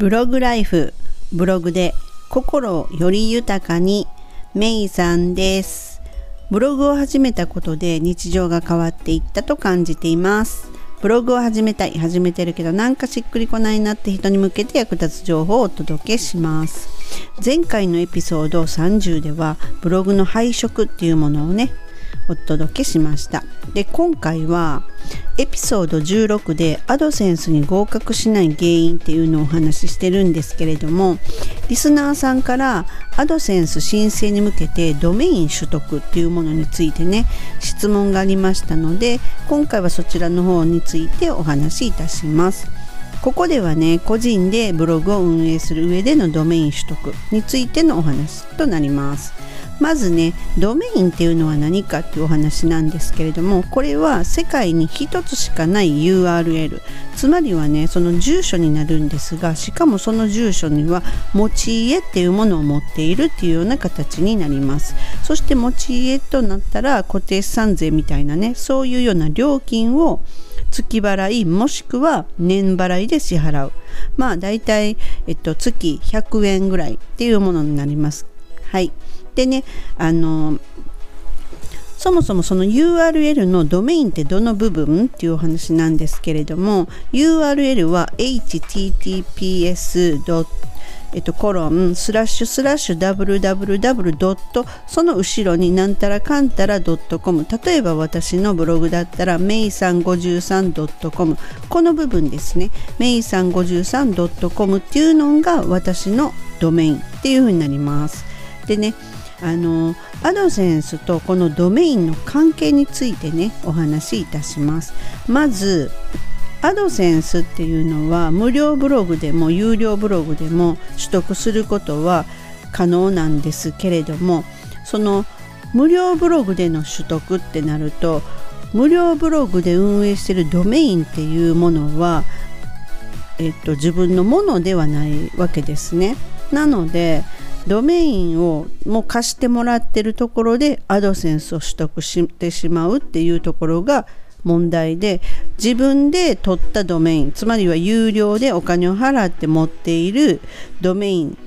ブログライフブログで心をより豊かにメイさんです。ブログを始めたことで日常が変わっていったと感じています。ブログを始めたい始めてるけどなんかしっくりこないなって人に向けて役立つ情報をお届けします。前回のエピソード30ではブログの配色っていうものをねお届けしました。で今回はエピソード16でアドセンスに合格しない原因っていうのをお話ししてるんですけれどもリスナーさんからアドセンス申請に向けてドメイン取得っていうものについてね質問がありましたので今回はそちらの方についてお話しいたします。ここではね個人でブログを運営する上でのドメイン取得についてのお話となります。まずねドメインっていうのは何かっていうお話なんですけれどもこれは世界に一つしかない URL つまりはねその住所になるんですがしかもその住所には持ち家っていうものを持っているっていうような形になります。そして持ち家となったら固定資産税みたいなねそういうような料金を月払いもしくは年払いで支払う。まあ大体、えっと、月100円ぐらいっていうものになります。はい。でねあのそもそもその URL のドメインってどの部分っていうお話なんですけれども URL は https. えっと、コロンスラッシュスラッシュ www ドットその後ろになんたらかんたらドットコム。例えば私のブログだったらメイさん53ドットコム。この部分ですね。メイさん53ドットコムっていうのが私のドメインっていう風になります。でねあのアドセンスとこのドメインの関係についてねお話しいたしますまずアドセンスっていうのは無料ブログでも有料ブログでも取得することは可能なんですけれどもその無料ブログでの取得ってなると無料ブログで運営してるドメインっていうものは、えっと、自分のものではないわけですね。なのでドメインをもう貸してもらってるところでアドセンスを取得してしまうっていうところが問題で自分で取ったドメインつまりは有料でお金を払って持っているドメイン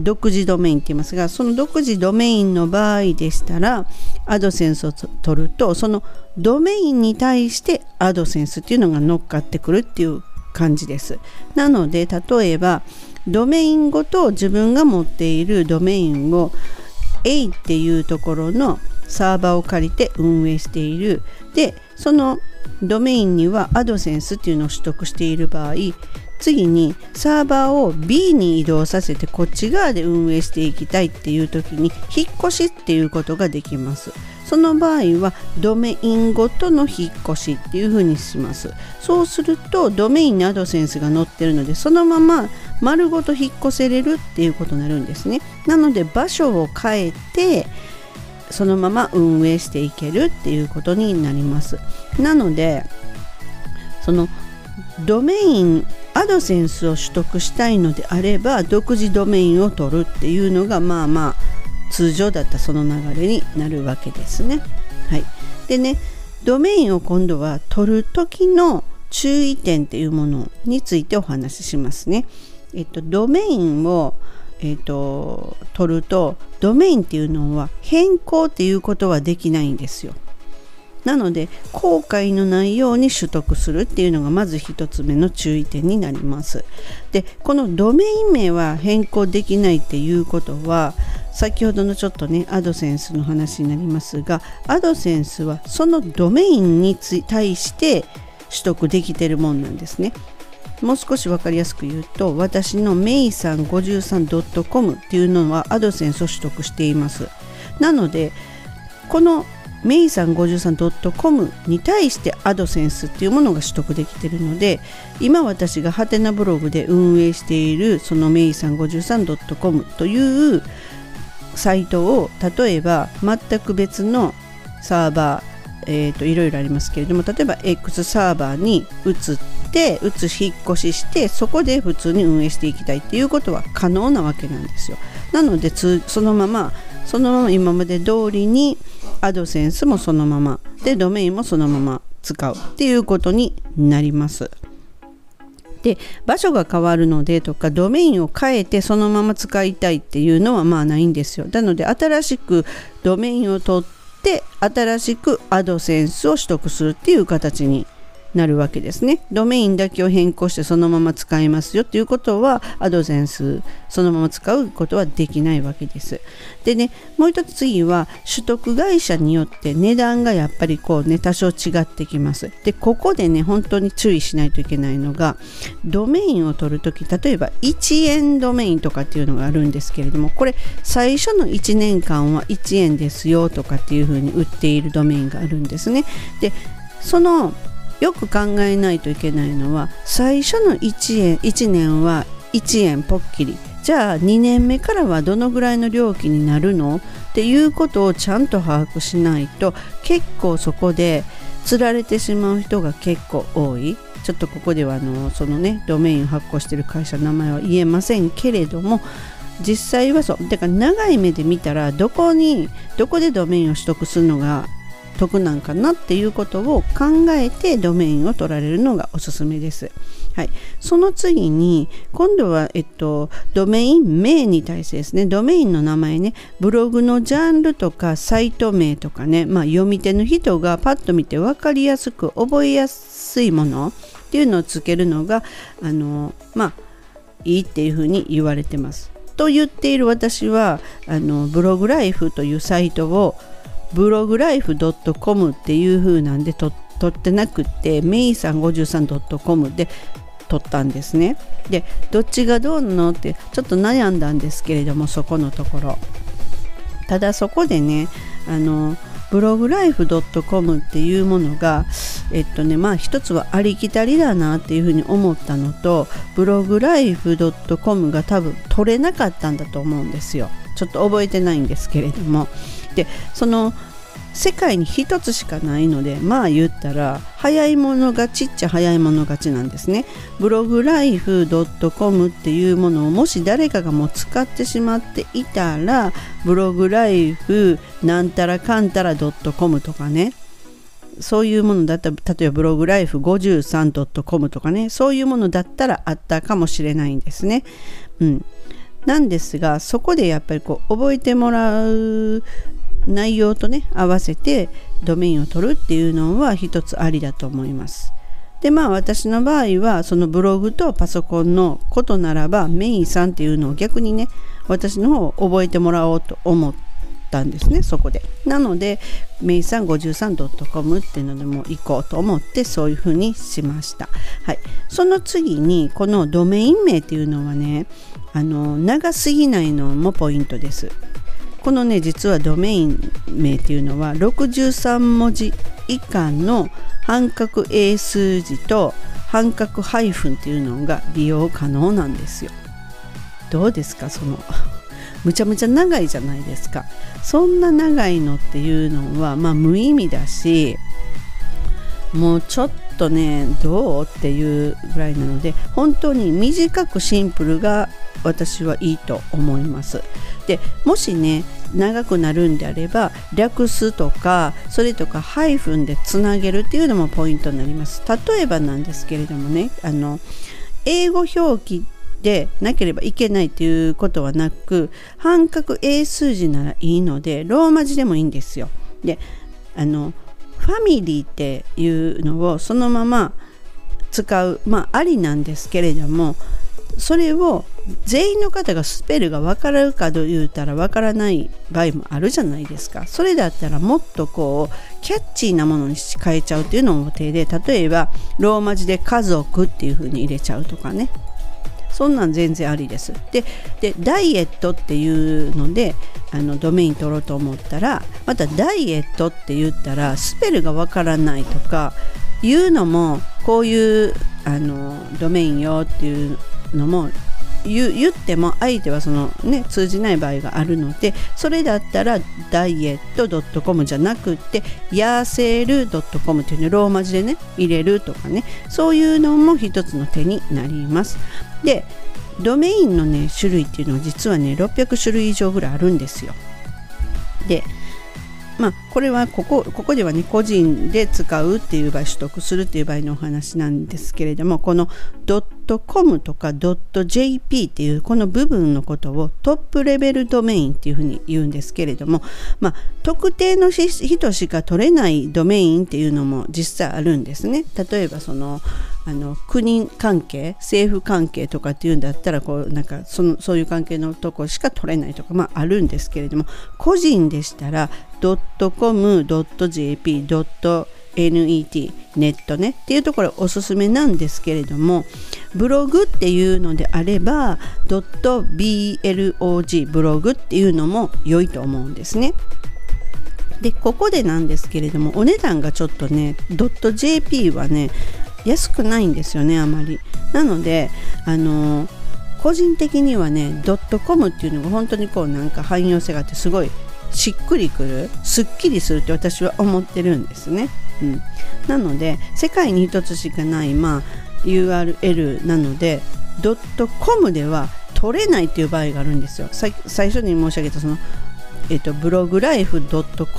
独自ドメインって言いますがその独自ドメインの場合でしたらアドセンスを取るとそのドメインに対してアドセンスっていうのが乗っかってくるっていう感じです。なので例えばドメインごと自分が持っているドメインを A っていうところのサーバーを借りて運営している。でそのドメインにはアドセンスっていうのを取得している場合次にサーバーを B に移動させてこっち側で運営していきたいっていう時に引っ越しっていうことができます。その場合はドメインごとの引っ越しっていう風にします。そうするとドメインにアドセンスが載ってるのでそのまま丸ごと引っ越せれるっていうことになるんですねなので場所を変えてそのまま運営していけるっていうことになりますなのでそのドメインアドセンスを取得したいのであれば独自ドメインを取るっていうのがまあまあ通常だったその流れになるわけですね。はい、でねドメインを今度は取る時の注意点っていうものについてお話ししますね。えっと、ドメインをえーと、取るとドメインっていうのは変更っていうことはできないんですよ。なので後悔のないように取得するっていうのがまず1つ目の注意点になります。でこのドメイン名は変更できないっていうことは先ほどのちょっとねアドセンスの話になりますがアドセンスはそのドメインに対して取得できてるもんなんですね。もう少し分かりやすく言うと私のメイさん 53.com っていうのはアドセンスを取得しています。なのでこのメイさん 53.com に対してアドセンスっていうものが取得できているので今私がハテナブログで運営しているそのメイさん 53.com というサイトを例えば全く別のサーバーえーと、いろいろありますけれども例えば X サーバーに移ってて移し引っ越ししてそこで普通に運営していきたいっていうことは可能なわけなんですよ。なのでそのままそのまま今まで通りにアドセンスもそのままでドメインもそのまま使うっていうことになります。で場所が変わるのでとかドメインを変えてそのまま使いたいっていうのはまあないんですよ。なので新しくドメインを取って新しくアドセンスを取得するっていう形になるわけですね。ドメインだけを変更してそのまま使えますよっていうことはアドセンスそのまま使うことはできないわけです。でねもう一つ次は取得会社によって値段がやっぱりこうね多少違ってきます。でここでね本当に注意しないといけないのがドメインを取るとき例えば1円ドメインとかっていうのがあるんですけれどもこれ最初の1年間は1円ですよとかっていうふうに売っているドメインがあるんですね。でそのよく考えないといけないのは最初の1円1年は1円ぽっきり。じゃあ2年目からはどのぐらいの料金になるの？っていうことをちゃんと把握しないと結構そこで釣られてしまう人が結構多い。ちょっとここではあのそのねドメインを発行してる会社の名前は言えませんけれども実際はそう。だから長い目で見たらどこにどこでドメインを取得するのが得なんかなっていうことを考えてドメインを取られるのがおすすめです。はい、その次に今度は、えっと、ドメイン名に対してですねドメインの名前ねブログのジャンルとかサイト名とかね、まあ、読み手の人がパッと見て分かりやすく覚えやすいものっていうのをつけるのがあのまあいいっていうふうに言われてます。と言っている私はあのブログライフというサイトをブログライフ .com っていう風なんで取ってなくてメイさん 53.com で取ったんですね。でどっちがどうなのってちょっと悩んだんですけれどもそこのところ。ただそこでねあのブログライフ .com っていうものがえっとねまあ一つはありきたりだなっていうふうに思ったのとブログライフ .com が多分取れなかったんだと思うんですよ。ちょっと覚えてないんですけれども。でその世界に一つしかないのでまあ言ったら早い者勝ちっちゃ早い者勝ちなんですね。ブログライフ .com っていうものをもし誰かがもう使ってしまっていたらブログライフなんたらかんたら .com とかね。そういうものだったら例えばブログライフ 53.com とかね。そういうものだったらあったかもしれないんですね。うん、なんですがそこでやっぱりこう覚えてもらう内容とね合わせてドメインを取るっていうのは一つありだと思います。でまあ私の場合はそのブログとパソコンのことならばメインさんっていうのを逆にね私の方を覚えてもらおうと思ったんですねそこで。なのでメインさん 53.com っていうのでも行こうと思ってそういうふうにしました。はい、その次にこのドメイン名っていうのはねあの長すぎないのもポイントです。このね実はドメイン名っていうのは63文字以下の半角英数字と半角ハイフンっていうのが利用可能なんですよ。どうですかその むちゃむちゃ長いじゃないですか。そんな長いのっていうのはまあ無意味だしもうちょっとねどうっていうぐらいなので本当に短くシンプルが私はいいと思います。でもしね長くなるんであれば略すとかそれとかハイフンでつなげるっていうのもポイントになります例えばなんですけれどもねあの英語表記でなければいけないということはなく半角英数字ならいいのでローマ字でもいいんですよであのファミリーっていうのをそのまま使うまあありなんですけれどもそれを全員の方がスペルが分かるかと言うたら分からない場合もあるじゃないですか。それだったらもっとこうキャッチーなものに変えちゃうっていうのも手で例えばローマ字で家族っていう風に入れちゃうとかね。そんなん全然ありです。ででダイエットっていうのであのドメイン取ろうと思ったらまたダイエットって言ったらスペルがわからないとかいうのもこういうあのドメインよっていうのも言っても相手はその、ね、通じない場合があるのでそれだったらダイエット .com じゃなくてヤーセール .com っていうねローマ字でね入れるとかねそういうのも一つの手になります。でドメインのね種類っていうのは実はね600種類以上ぐらいあるんですよ。でまあ、これはここここではね個人で使うっていう場合取得するっていう場合のお話なんですけれどもこのドッ .com とか .jp っていうこの部分のことをトップレベルドメインっていうふうに言うんですけれども、まあ、特定の人しか取れないドメインっていうのも実際あるんですね。例えばそのあの国関係政府関係とかっていうんだったらこうなんかそのそういう関係のとこしか取れないとか、まあ、あるんですけれども個人でしたら .com、.jp、net ネットね。っていうところおすすめなんですけれどもブログっていうのであれば .blog ブログっていうのも良いと思うんですね。でここでなんですけれどもお値段がちょっとね .jp はね安くないんですよねあまり。なのであの個人的にはねドットコムっていうのが本当にこうなんか汎用性があってすごいしっくりくるすっきりするって私は思ってるんですね、うん、なので世界に一つしかない、まあ、URL なのでドットコムでは取れないっていう場合があるんですよ。最初に申し上げたそのえっと、ブログライフ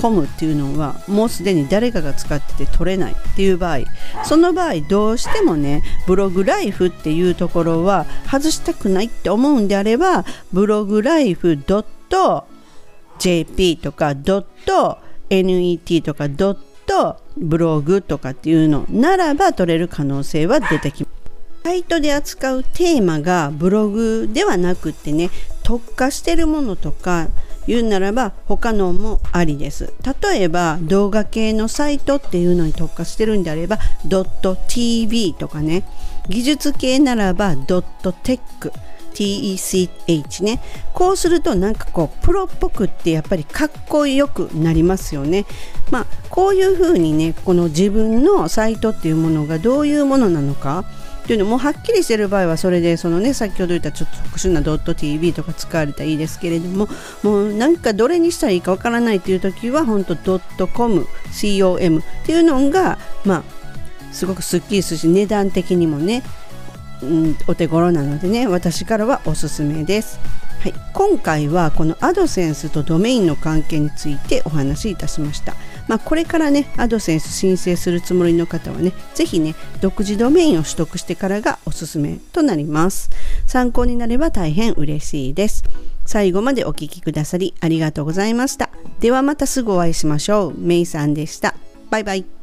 .com っていうのはもうすでに誰かが使ってて取れないっていう場合。その場合どうしてもねブログライフっていうところは外したくないって思うんであればブログライフドット .jp とかドット .net とかとブログとかっていうのならば取れる可能性は出てきます。サイトで扱うテーマがブログではなくってね特化してるものとか言うならば他のもありです例えば動画系のサイトっていうのに特化してるんであれば .tv とかね技術系ならば .tech TECH ね。こうするとなんかこうプロっぽくってやっぱりかっこよくなりますよね。まあこういうふうにねこの自分のサイトっていうものがどういうものなのかっていうのもはっきりしてる場合はそれでそのね先ほど言ったちょっと特殊なドット .tv とか使われたらいいですけれどももうなんかどれにしたらいいかわからないっていう時は本当 .com com っていうのがまあすごくすっきりするし値段的にもね、うん、お手頃なのでね私からはおすすめです。はい、今回はこのアドセンスとドメインの関係についてお話しいたしました。まあ、これからねアドセンス申請するつもりの方はね是非ね独自ドメインを取得してからがおすすめとなります。参考になれば大変嬉しいです。最後までお聴きくださりありがとうございました。ではまたすぐお会いしましょう。メイさんでした。バイバイ。